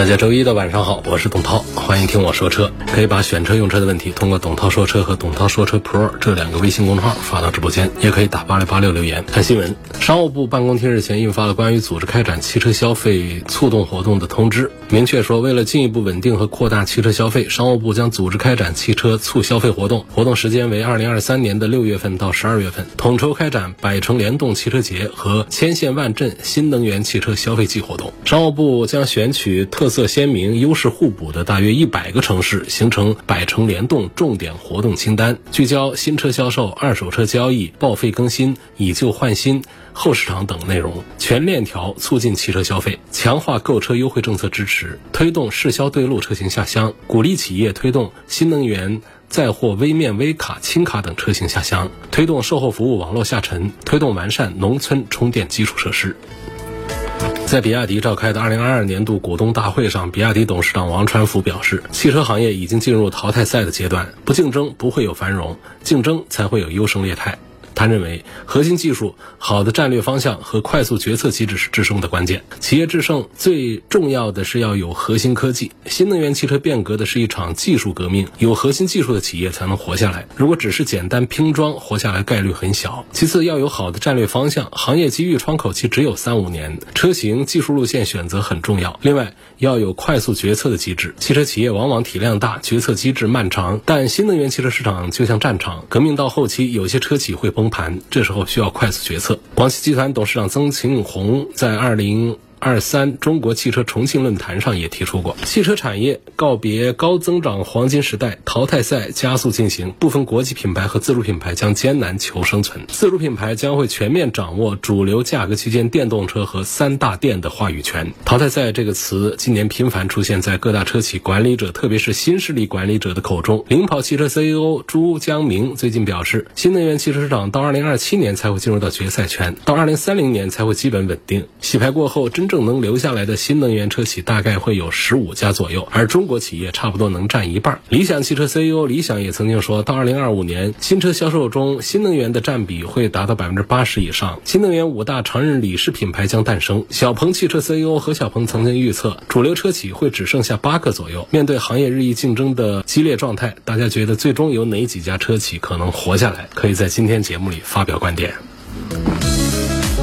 大家周一的晚上好，我是董涛，欢迎听我说车。可以把选车用车的问题通过董涛说车和董涛说车 Pro 这两个微信公众号发到直播间，也可以打八六八六留言。看新闻，商务部办公厅日前印发了关于组织开展汽车消费促动活动的通知，明确说，为了进一步稳定和扩大汽车消费，商务部将组织开展汽车促消费活动，活动时间为二零二三年的六月份到十二月份，统筹开展百城联动汽车节和千县万镇新能源汽车消费季活动。商务部将选取特色鲜明、优势互补的大约一一百个城市，形成百城联动重点活动清单，聚焦新车销售、二手车交易、报废更新、以旧换新、后市场等内容，全链条促进汽车消费，强化购车优惠政策支持，推动市销对路车型下乡，鼓励企业推动新能源。载货微面、微卡、轻卡等车型下乡，推动售后服务网络下沉，推动完善农村充电基础设施。在比亚迪召开的2022年度股东大会上，比亚迪董事长王传福表示，汽车行业已经进入淘汰赛的阶段，不竞争不会有繁荣，竞争才会有优胜劣汰。他认为，核心技术、好的战略方向和快速决策机制是制胜的关键。企业制胜最重要的是要有核心科技。新能源汽车变革的是一场技术革命，有核心技术的企业才能活下来。如果只是简单拼装，活下来概率很小。其次，要有好的战略方向，行业机遇窗口期只有三五年，车型、技术路线选择很重要。另外，要有快速决策的机制。汽车企业往往体量大，决策机制漫长，但新能源汽车市场就像战场，革命到后期，有些车企会崩。盘，这时候需要快速决策。广西集团董事长曾庆红在二零。二三中国汽车重庆论坛上也提出过，汽车产业告别高增长黄金时代，淘汰赛加速进行，部分国际品牌和自主品牌将艰难求生存，自主品牌将会全面掌握主流价格区间电动车和三大电的话语权。淘汰赛这个词今年频繁出现在各大车企管理者，特别是新势力管理者的口中。领跑汽车 CEO 朱江明最近表示，新能源汽车市场到二零二七年才会进入到决赛圈，到二零三零年才会基本稳定。洗牌过后，真。正能留下来的新能源车企大概会有十五家左右，而中国企业差不多能占一半。理想汽车 CEO 李想也曾经说到，二零二五年新车销售中新能源的占比会达到百分之八十以上。新能源五大常任理事品牌将诞生。小鹏汽车 CEO 何小鹏曾经预测，主流车企会只剩下八个左右。面对行业日益竞争的激烈状态，大家觉得最终有哪几家车企可能活下来？可以在今天节目里发表观点。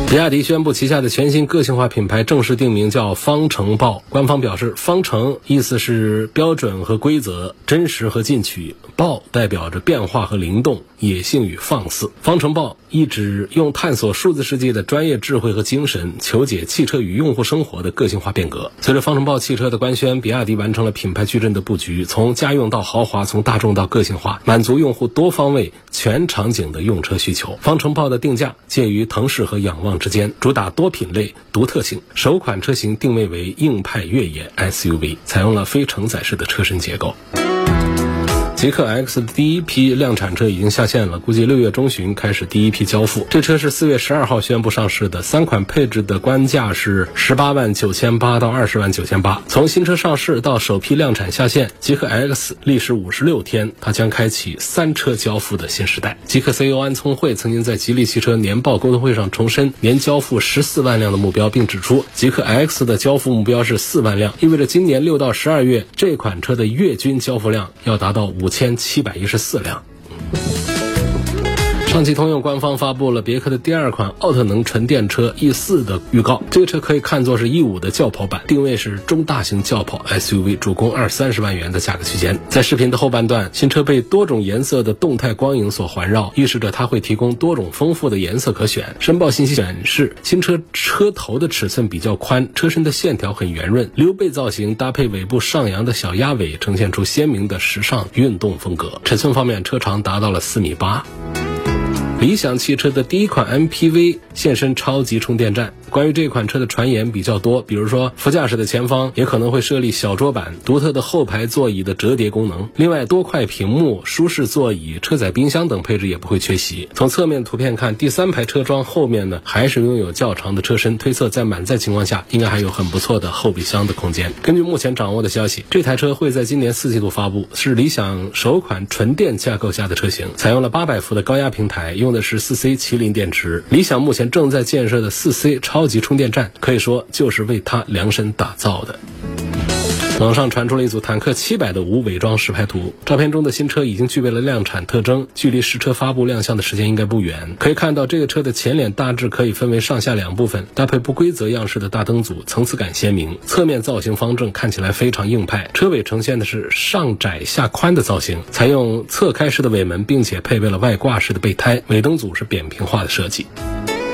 比亚迪宣布旗下的全新个性化品牌正式定名叫方程豹。官方表示，方程意思是标准和规则，真实和进取；豹代表着变化和灵动，野性与放肆。方程豹一直用探索数字世界的专业智慧和精神，求解汽车与用户生活的个性化变革。随着方程豹汽车的官宣，比亚迪完成了品牌矩阵的布局，从家用到豪华，从大众到个性化，满足用户多方位、全场景的用车需求。方程豹的定价介于腾势和仰望。之间主打多品类、独特性。首款车型定位为硬派越野 SUV，采用了非承载式的车身结构。极氪 X 的第一批量产车已经下线了，估计六月中旬开始第一批交付。这车是四月十二号宣布上市的，三款配置的官价是十八万九千八到二十万九千八。从新车上市到首批量产下线，极氪 X 历时五十六天，它将开启三车交付的新时代。极氪 CEO 安聪慧曾经在吉利汽车年报沟通会上重申年交付十四万辆的目标，并指出极氪 X 的交付目标是四万辆，意味着今年六到十二月这款车的月均交付量要达到五。五千七百一十四辆。上汽通用官方发布了别克的第二款奥特能纯电车 E 四的预告。这个车可以看作是 E 五的轿跑版，定位是中大型轿跑 SUV，主攻二三十万元的价格区间。在视频的后半段，新车被多种颜色的动态光影所环绕，预示着它会提供多种丰富的颜色可选。申报信息显示，新车车头的尺寸比较宽，车身的线条很圆润，溜背造型搭配尾部上扬的小鸭尾，呈现出鲜明的时尚运动风格。尺寸方面，车长达到了四米八。理想汽车的第一款 MPV 现身超级充电站。关于这款车的传言比较多，比如说副驾驶的前方也可能会设立小桌板、独特的后排座椅的折叠功能。另外，多块屏幕、舒适座椅、车载冰箱等配置也不会缺席。从侧面图片看，第三排车窗后面呢还是拥有较长的车身，推测在满载情况下应该还有很不错的后备箱的空间。根据目前掌握的消息，这台车会在今年四季度发布，是理想首款纯电架构下的车型，采用了八百伏的高压平台，用用的是四 C 麒麟电池。理想目前正在建设的四 C 超级充电站，可以说就是为它量身打造的。网上传出了一组坦克七百的无伪装实拍图，照片中的新车已经具备了量产特征，距离实车发布亮相的时间应该不远。可以看到，这个车的前脸大致可以分为上下两部分，搭配不规则样式的大灯组，层次感鲜明。侧面造型方正，看起来非常硬派。车尾呈现的是上窄下宽的造型，采用侧开式的尾门，并且配备了外挂式的备胎，尾灯组是扁平化的设计。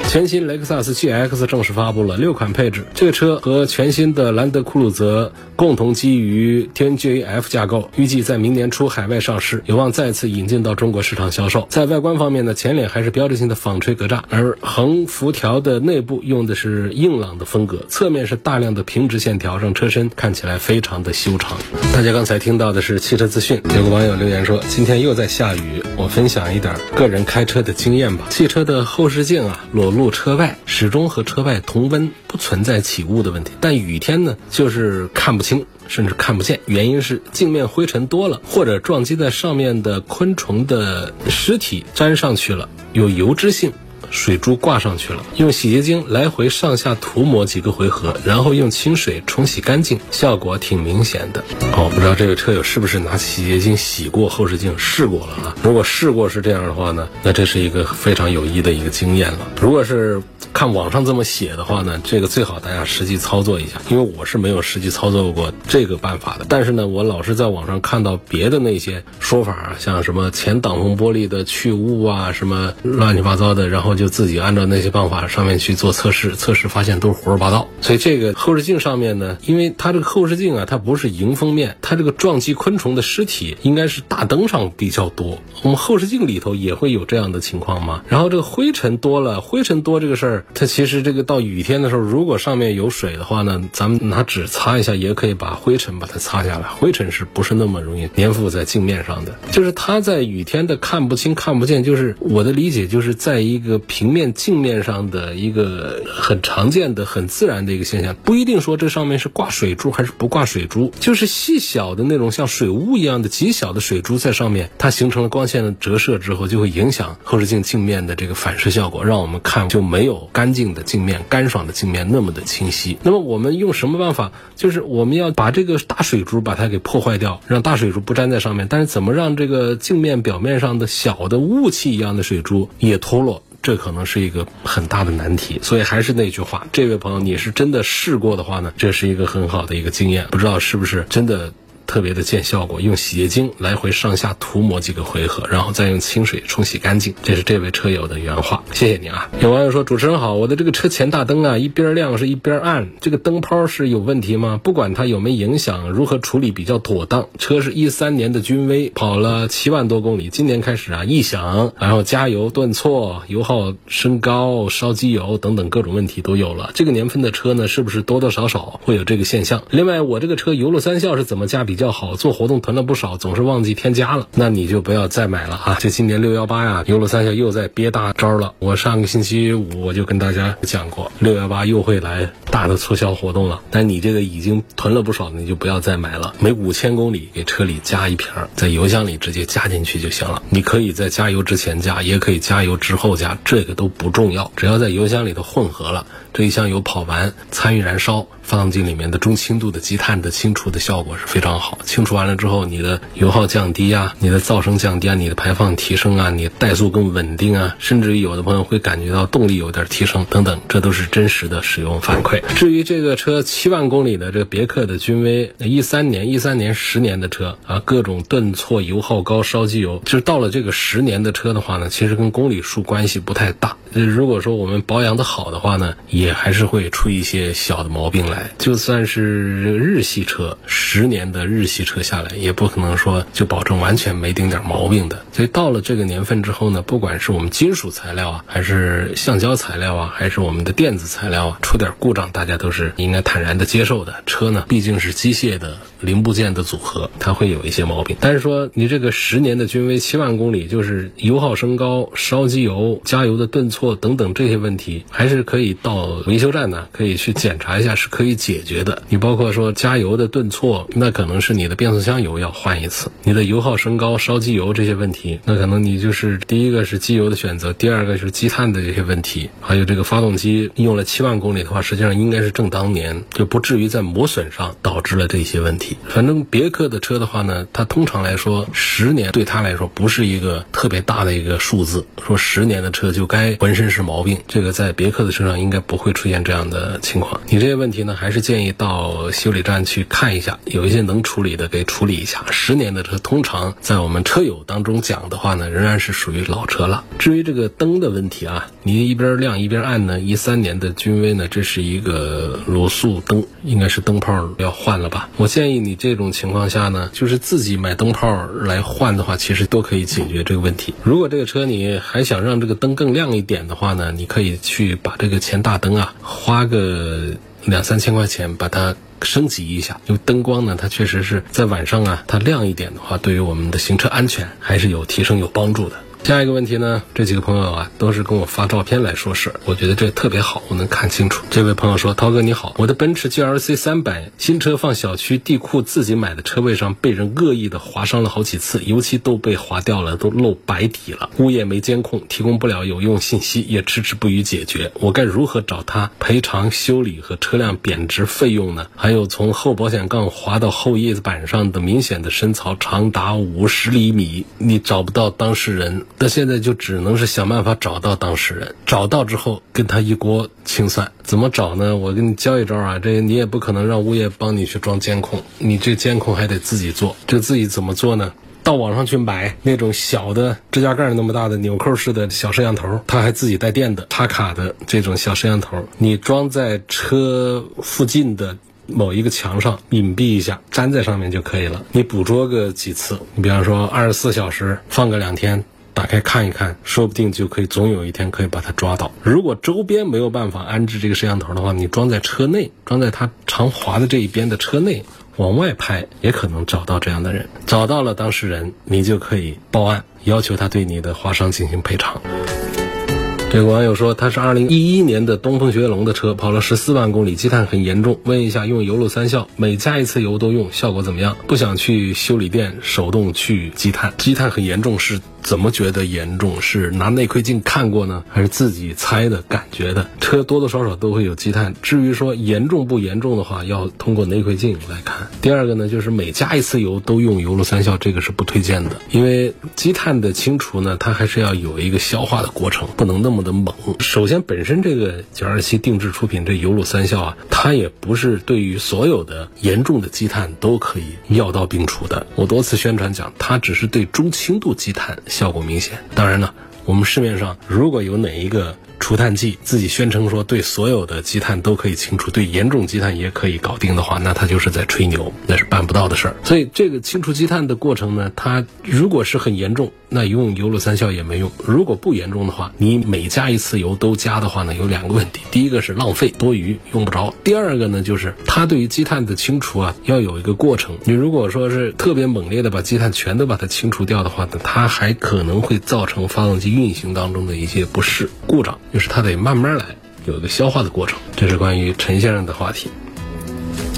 全新雷克萨斯 GX 正式发布了六款配置，这个车和全新的兰德酷路泽共同基于 TNGA-F 架构，预计在明年初海外上市，有望再次引进到中国市场销售。在外观方面呢，前脸还是标志性的纺锤格栅，而横辐条的内部用的是硬朗的风格，侧面是大量的平直线条，让车身看起来非常的修长。大家刚才听到的是汽车资讯，有个网友留言说，今天又在下雨，我分享一点个人开车的经验吧。汽车的后视镜啊，裸露车外，始终和车外同温，不存在起雾的问题。但雨天呢，就是看不清，甚至看不见。原因是镜面灰尘多了，或者撞击在上面的昆虫的尸体粘上去了，有油脂性。水珠挂上去了，用洗洁精来回上下涂抹几个回合，然后用清水冲洗干净，效果挺明显的。哦，不知道这个车友是不是拿洗洁精洗过后视镜试过了啊？如果试过是这样的话呢，那这是一个非常有益的一个经验了。如果是看网上这么写的话呢，这个最好大家实际操作一下，因为我是没有实际操作过这个办法的。但是呢，我老是在网上看到别的那些说法啊，像什么前挡风玻璃的去雾啊，什么乱七八糟的，然后就。就自己按照那些方法上面去做测试，测试发现都是胡说八道。所以这个后视镜上面呢，因为它这个后视镜啊，它不是迎风面，它这个撞击昆虫的尸体应该是大灯上比较多。我们后视镜里头也会有这样的情况吗？然后这个灰尘多了，灰尘多这个事儿，它其实这个到雨天的时候，如果上面有水的话呢，咱们拿纸擦一下也可以把灰尘把它擦下来。灰尘是不是那么容易粘附在镜面上的？就是它在雨天的看不清看不见，就是我的理解就是在一个。平面镜面上的一个很常见的、很自然的一个现象，不一定说这上面是挂水珠还是不挂水珠，就是细小的那种像水雾一样的极小的水珠在上面，它形成了光线的折射之后，就会影响后视镜镜面的这个反射效果，让我们看就没有干净的镜面、干爽的镜面那么的清晰。那么我们用什么办法？就是我们要把这个大水珠把它给破坏掉，让大水珠不粘在上面。但是怎么让这个镜面表面上的小的雾气一样的水珠也脱落？这可能是一个很大的难题，所以还是那句话，这位朋友，你是真的试过的话呢，这是一个很好的一个经验，不知道是不是真的。特别的见效果，用洗洁精来回上下涂抹几个回合，然后再用清水冲洗干净。这是这位车友的原话，谢谢你啊。有网友说：“主持人好，我的这个车前大灯啊，一边亮是一边暗，这个灯泡是有问题吗？不管它有没影响，如何处理比较妥当？车是一三年的君威，跑了七万多公里，今年开始啊异响，然后加油顿挫，油耗升高，烧机油等等各种问题都有了。这个年份的车呢，是不是多多少少会有这个现象？另外，我这个车油路三效是怎么加比？”比较好做活动囤了不少，总是忘记添加了，那你就不要再买了啊！这今年六幺八呀，优乐三校又在憋大招了。我上个星期五我就跟大家讲过，六幺八又会来大的促销活动了。但你这个已经囤了不少，你就不要再买了。每五千公里给车里加一瓶，在油箱里直接加进去就行了。你可以在加油之前加，也可以加油之后加，这个都不重要，只要在油箱里头混合了。这一箱油跑完，参与燃烧，发动机里面的中轻度的积碳的清除的效果是非常好。清除完了之后，你的油耗降低啊，你的噪声降低啊，你的排放提升啊，你怠速更稳定啊，甚至于有的朋友会感觉到动力有点提升等等，这都是真实的使用反馈。至于这个车七万公里的这个别克的君威，一三年一三年十年的车啊，各种顿挫、油耗高、烧机油，就是到了这个十年的车的话呢，其实跟公里数关系不太大。如果说我们保养的好的话呢，也也还是会出一些小的毛病来。就算是日系车，十年的日。系车下来，也不可能说就保证完全没丁点毛病的。所以到了这个年份之后呢，不管是我们金属材料啊，还是橡胶材料啊，还是我们的电子材料啊，出点故障，大家都是应该坦然的接受的。车呢，毕竟是机械的零部件的组合，它会有一些毛病。但是说你这个十年的君威七万公里，就是油耗升高、烧机油、加油的顿挫等等这些问题，还是可以到维修站呢，可以去检查一下，是可以解决的。你包括说加油的顿挫，那可能是你的变速箱油要换一次；你的油耗升高、烧机油这些问题，那可能你就是第一个是机油的选择，第二个是积碳的这些问题，还有这个发动机用了七万公里的话，实际上应该是正当年，就不至于在磨损上导致了这些问题。反正别克的车的话呢，它通常来说十年对它来说不是一个特别大的一个数字，说十年的车就该浑身是毛病，这个在别克的车上应该不会会出现这样的情况。你这些问题呢，还是建议到修理站去看一下，有一些能处理的给处理一下。十年的车通常在我们车友当中讲的话呢，仍然是属于老车了。至于这个灯的问题啊，你一边亮一边暗呢，一三年的君威呢，这是一个卤素灯，应该是灯泡要换了吧？我建议你这种情况下呢，就是自己买灯泡来换的话，其实都可以解决这个问题。如果这个车你还想让这个灯更亮一点的话呢，你可以去把这个前大灯啊，花个两三千块钱把它升级一下，因为灯光呢，它确实是在晚上啊，它亮一点的话，对于我们的行车安全还是有提升、有帮助的。下一个问题呢，这几个朋友啊，都是跟我发照片来说事儿，我觉得这特别好，我能看清楚。这位朋友说：“涛哥你好，我的奔驰 GLC 三百新车放小区地库自己买的车位上，被人恶意的划伤了好几次，油漆都被划掉了，都露白底了。物业没监控，提供不了有用信息，也迟迟不予解决。我该如何找他赔偿修理和车辆贬值费用呢？还有从后保险杠划到后叶子板上的明显的深槽长达五十厘米，你找不到当事人。”那现在就只能是想办法找到当事人，找到之后跟他一锅清算。怎么找呢？我给你教一招啊，这你也不可能让物业帮你去装监控，你这监控还得自己做。这自己怎么做呢？到网上去买那种小的指甲盖那么大的纽扣式的小摄像头，它还自己带电的，插卡的这种小摄像头，你装在车附近的。某一个墙上隐蔽一下，粘在上面就可以了。你捕捉个几次，你比方说二十四小时放个两天，打开看一看，说不定就可以总有一天可以把它抓到。如果周边没有办法安置这个摄像头的话，你装在车内，装在它常滑的这一边的车内，往外拍也可能找到这样的人。找到了当事人，你就可以报案，要求他对你的划伤进行赔偿。这个网友说，他是二零一一年的东风雪铁龙的车，跑了十四万公里，积碳很严重。问一下，用油路三效，每加一次油都用，效果怎么样？不想去修理店手动去积碳，积碳很严重是。怎么觉得严重？是拿内窥镜看过呢，还是自己猜的感觉的？车多多少少都会有积碳。至于说严重不严重的话，要通过内窥镜来看。第二个呢，就是每加一次油都用油路三效，这个是不推荐的，因为积碳的清除呢，它还是要有一个消化的过程，不能那么的猛。首先，本身这个九二七定制出品这油路三效啊，它也不是对于所有的严重的积碳都可以药到病除的。我多次宣传讲，它只是对中轻度积碳。效果明显。当然了，我们市面上如果有哪一个除碳剂自己宣称说对所有的积碳都可以清除，对严重积碳也可以搞定的话，那他就是在吹牛，那是办不到的事儿。所以这个清除积碳的过程呢，它如果是很严重。那用油路三效也没用。如果不严重的话，你每加一次油都加的话呢，有两个问题：第一个是浪费多余用不着；第二个呢，就是它对于积碳的清除啊，要有一个过程。你如果说是特别猛烈的把积碳全都把它清除掉的话呢，它还可能会造成发动机运行当中的一些不适故障，就是他得慢慢来，有一个消化的过程。这是关于陈先生的话题。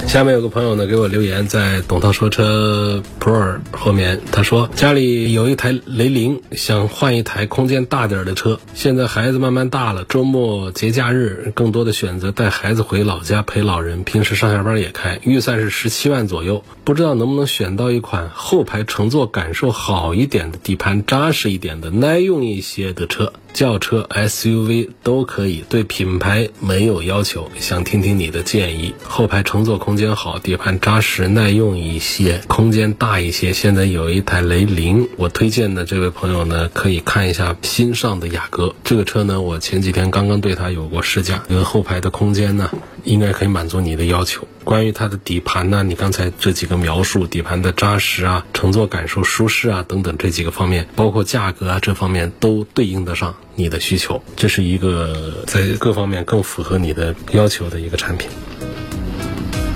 下面有个朋友呢给我留言，在董涛说车 Pro 后面，他说家里有一台雷凌，想换一台空间大点的车。现在孩子慢慢大了，周末节假日更多的选择带孩子回老家陪老人，平时上下班也开。预算是十七万左右，不知道能不能选到一款后排乘坐感受好一点的、底盘扎实一点的、耐用一些的车。轿车、SUV 都可以，对品牌没有要求。想听听你的建议。后排乘坐空间好，底盘扎实耐用一些，空间大一些。现在有一台雷凌，我推荐的这位朋友呢，可以看一下新上的雅阁。这个车呢，我前几天刚刚对它有过试驾，因为后排的空间呢，应该可以满足你的要求。关于它的底盘呢，你刚才这几个描述，底盘的扎实啊，乘坐感受舒适啊等等这几个方面，包括价格啊这方面都对应得上你的需求，这是一个在各方面更符合你的要求的一个产品。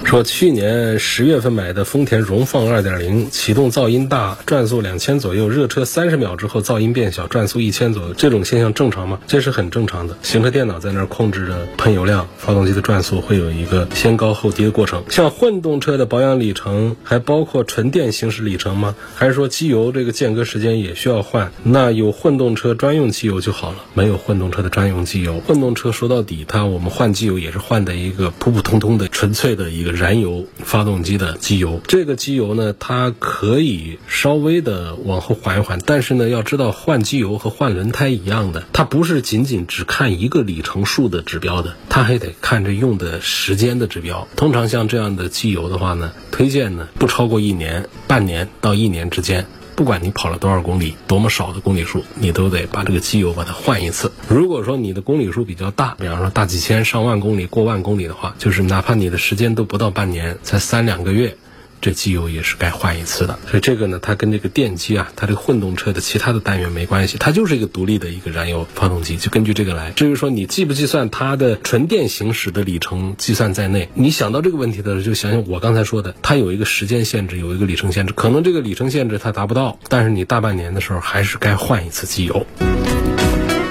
说去年十月份买的丰田荣放2.0，启动噪音大，转速两千左右，热车三十秒之后噪音变小，转速一千左右，这种现象正常吗？这是很正常的。行车电脑在那儿控制着喷油量，发动机的转速会有一个先高后低的过程。像混动车的保养里程，还包括纯电行驶里程吗？还是说机油这个间隔时间也需要换？那有混动车专用机油就好了，没有混动车的专用机油。混动车说到底，它我们换机油也是换的一个普普通通的纯粹的一个。燃油发动机的机油，这个机油呢，它可以稍微的往后缓一缓，但是呢，要知道换机油和换轮胎一样的，它不是仅仅只看一个里程数的指标的，它还得看着用的时间的指标。通常像这样的机油的话呢，推荐呢不超过一年，半年到一年之间。不管你跑了多少公里，多么少的公里数，你都得把这个机油把它换一次。如果说你的公里数比较大，比方说大几千、上万公里、过万公里的话，就是哪怕你的时间都不到半年，才三两个月。这机油也是该换一次的，所以这个呢，它跟这个电机啊，它这个混动车的其他的单元没关系，它就是一个独立的一个燃油发动机，就根据这个来。至于说你计不计算它的纯电行驶的里程计算在内，你想到这个问题的时候，就想想我刚才说的，它有一个时间限制，有一个里程限制，可能这个里程限制它达不到，但是你大半年的时候还是该换一次机油。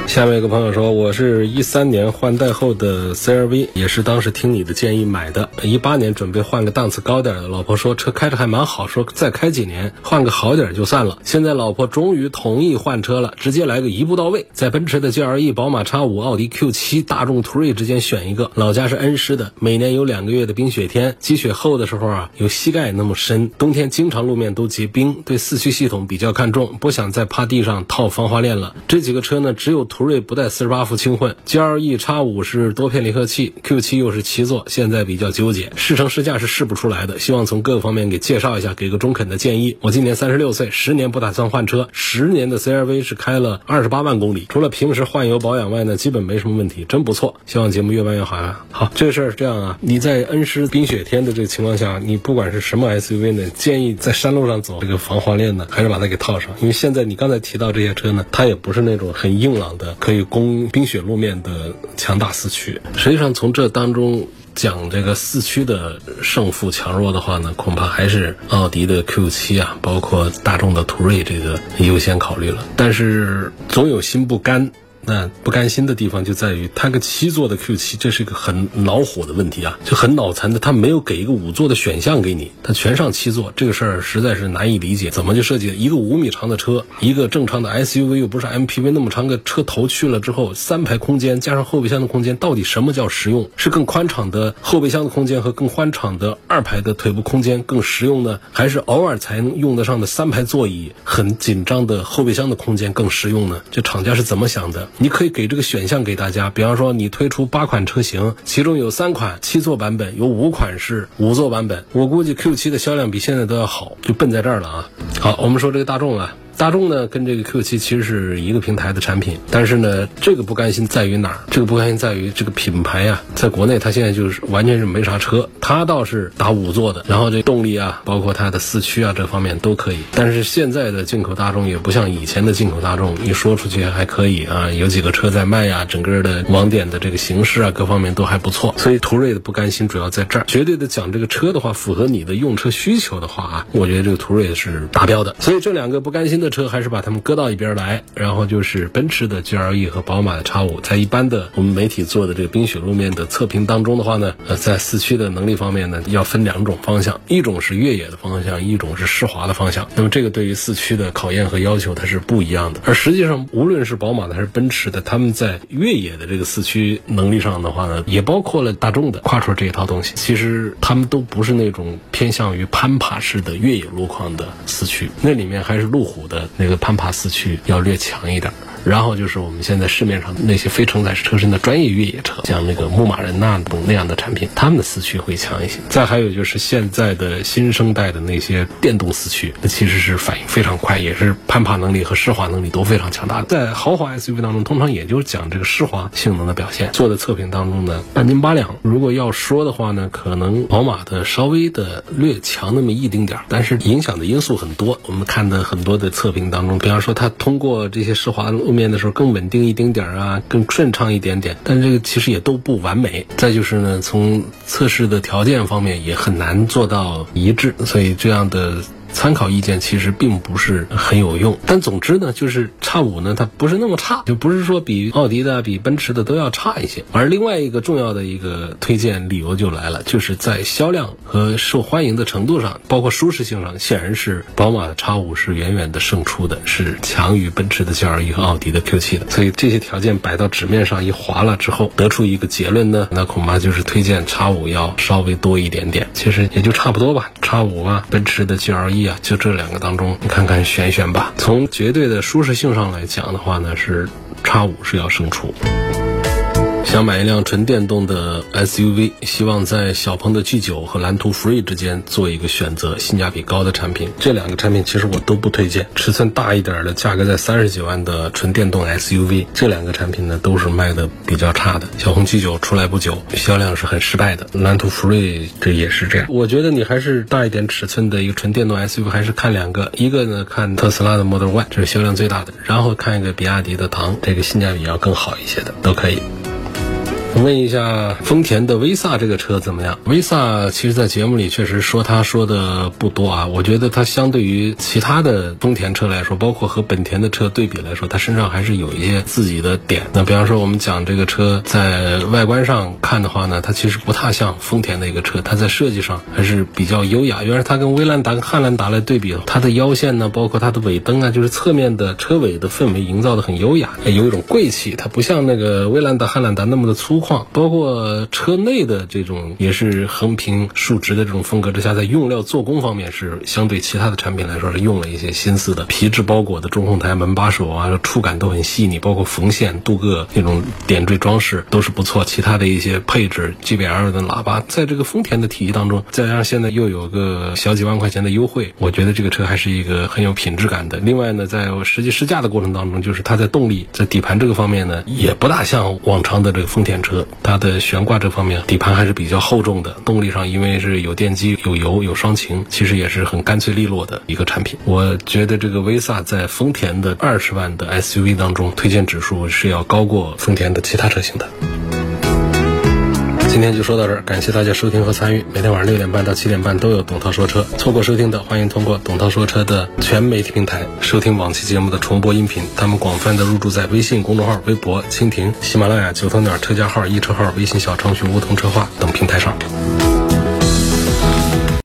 下面一个朋友说，我是一三年换代后的 CRV，也是当时听你的建议买的。一八年准备换个档次高点的，老婆说车开着还蛮好，说再开几年换个好点就算了。现在老婆终于同意换车了，直接来个一步到位，在奔驰的 GLE、宝马 X5、奥迪 Q7、大众途锐之间选一个。老家是恩施的，每年有两个月的冰雪天，积雪厚的时候啊，有膝盖那么深，冬天经常路面都结冰。对四驱系统比较看重，不想再趴地上套防滑链了。这几个车呢，只有。途途锐不带四十八伏轻混，GLE X 五是多片离合器，Q 七又是七座，现在比较纠结，试乘试驾是试不出来的。希望从各个方面给介绍一下，给个中肯的建议。我今年三十六岁，十年不打算换车，十年的 CRV 是开了二十八万公里，除了平时换油保养外呢，基本没什么问题，真不错。希望节目越办越好啊！好，这事儿是这样啊，你在恩施冰雪天的这个情况下，你不管是什么 SUV 呢，建议在山路上走这个防滑链呢，还是把它给套上，因为现在你刚才提到这些车呢，它也不是那种很硬朗的。可以攻冰雪路面的强大四驱，实际上从这当中讲这个四驱的胜负强弱的话呢，恐怕还是奥迪的 Q 七啊，包括大众的途锐这个优先考虑了。但是总有心不甘。那不甘心的地方就在于，它个七座的 Q7，这是一个很恼火的问题啊，就很脑残的，它没有给一个五座的选项给你，它全上七座，这个事儿实在是难以理解。怎么就设计了一个五米长的车，一个正常的 SUV 又不是 MPV 那么长个车头去了之后，三排空间加上后备箱的空间，到底什么叫实用？是更宽敞的后备箱的空间和更宽敞的二排的腿部空间更实用呢，还是偶尔才能用得上的三排座椅很紧张的后备箱的空间更实用呢？这厂家是怎么想的？你可以给这个选项给大家，比方说你推出八款车型，其中有三款七座版本，有五款是五座版本。我估计 Q 七的销量比现在都要好，就奔在这儿了啊！好，我们说这个大众啊。大众呢，跟这个 Q7 其实是一个平台的产品，但是呢，这个不甘心在于哪儿？这个不甘心在于这个品牌呀，在国内它现在就是完全是没啥车，它倒是打五座的，然后这动力啊，包括它的四驱啊这方面都可以。但是现在的进口大众也不像以前的进口大众，一说出去还可以啊，有几个车在卖呀，整个的网点的这个形式啊，各方面都还不错。所以途锐的不甘心主要在这儿。绝对的讲这个车的话，符合你的用车需求的话啊，我觉得这个途锐是达标的。所以这两个不甘心的。车还是把它们搁到一边来，然后就是奔驰的 GLE 和宝马的 X5，在一般的我们媒体做的这个冰雪路面的测评当中的话呢，呃，在四驱的能力方面呢，要分两种方向，一种是越野的方向，一种是湿滑的方向。那么这个对于四驱的考验和要求它是不一样的。而实际上，无论是宝马的还是奔驰的，他们在越野的这个四驱能力上的话呢，也包括了大众的跨 u 这一套东西。其实他们都不是那种偏向于攀爬式的越野路况的四驱，那里面还是路虎的。那个攀爬四驱要略强一点。然后就是我们现在市面上那些非承载式车身的专业越野车，像那个牧马人那等那样的产品，他们的四驱会强一些。再还有就是现在的新生代的那些电动四驱，那其实是反应非常快，也是攀爬能力和湿滑能力都非常强大的。在豪华 SUV 当中，通常也就是讲这个湿滑性能的表现。做的测评当中呢，半斤八两。如果要说的话呢，可能宝马的稍微的略强那么一丁点儿，但是影响的因素很多。我们看的很多的测评当中，比方说它通过这些湿滑路面的时候更稳定一丁点儿啊，更顺畅一点点，但这个其实也都不完美。再就是呢，从测试的条件方面也很难做到一致，所以这样的。参考意见其实并不是很有用，但总之呢，就是叉五呢，它不是那么差，就不是说比奥迪的、比奔驰的都要差一些。而另外一个重要的一个推荐理由就来了，就是在销量和受欢迎的程度上，包括舒适性上，显然是宝马的叉五是远远的胜出的，是强于奔驰的 GLE 和奥迪的 Q7 的。所以这些条件摆到纸面上一划了之后，得出一个结论呢，那恐怕就是推荐叉五要稍微多一点点。其实也就差不多吧，叉五啊，奔驰的 GLE。就这两个当中，你看看选一选吧。从绝对的舒适性上来讲的话呢，是叉五是要胜出。想买一辆纯电动的 SUV，希望在小鹏的 G9 和蓝图 Free 之间做一个选择，性价比高的产品。这两个产品其实我都不推荐。尺寸大一点的，价格在三十几万的纯电动 SUV，这两个产品呢都是卖的比较差的。小鹏 G9 出来不久，销量是很失败的。蓝图 Free 这也是这样。我觉得你还是大一点尺寸的一个纯电动 SUV，还是看两个，一个呢看特斯拉的 Model Y，这是销量最大的，然后看一个比亚迪的唐，这个性价比要更好一些的，都可以。问一下丰田的威萨这个车怎么样？威萨其实，在节目里确实说他说的不多啊。我觉得它相对于其他的丰田车来说，包括和本田的车对比来说，它身上还是有一些自己的点。那比方说，我们讲这个车在外观上看的话呢，它其实不太像丰田的一个车，它在设计上还是比较优雅。原来它跟威兰达、跟汉兰达来对比，它的腰线呢，包括它的尾灯啊，就是侧面的车尾的氛围营造的很优雅，有一种贵气。它不像那个威兰达、汉兰达那么的粗犷。包括车内的这种也是横平竖直的这种风格之下，在用料做工方面是相对其他的产品来说是用了一些心思的。皮质包裹的中控台、门把手啊，触感都很细腻，包括缝线、镀铬那种点缀装饰都是不错。其他的一些配置，GBL 的喇叭，在这个丰田的体系当中，再加上现在又有个小几万块钱的优惠，我觉得这个车还是一个很有品质感的。另外呢，在实际试驾的过程当中，就是它在动力、在底盘这个方面呢，也不大像往常的这个丰田车。它的悬挂这方面，底盘还是比较厚重的。动力上，因为是有电机、有油、有双擎，其实也是很干脆利落的一个产品。我觉得这个威萨在丰田的二十万的 SUV 当中，推荐指数是要高过丰田的其他车型的。今天就说到这儿，感谢大家收听和参与。每天晚上六点半到七点半都有董涛说车，错过收听的，欢迎通过董涛说车的全媒体平台收听往期节目的重播音频。他们广泛的入驻在微信公众号、微博、蜻蜓、喜马拉雅、九头鸟车架号、一车号、微信小程序梧桐车话等平台上。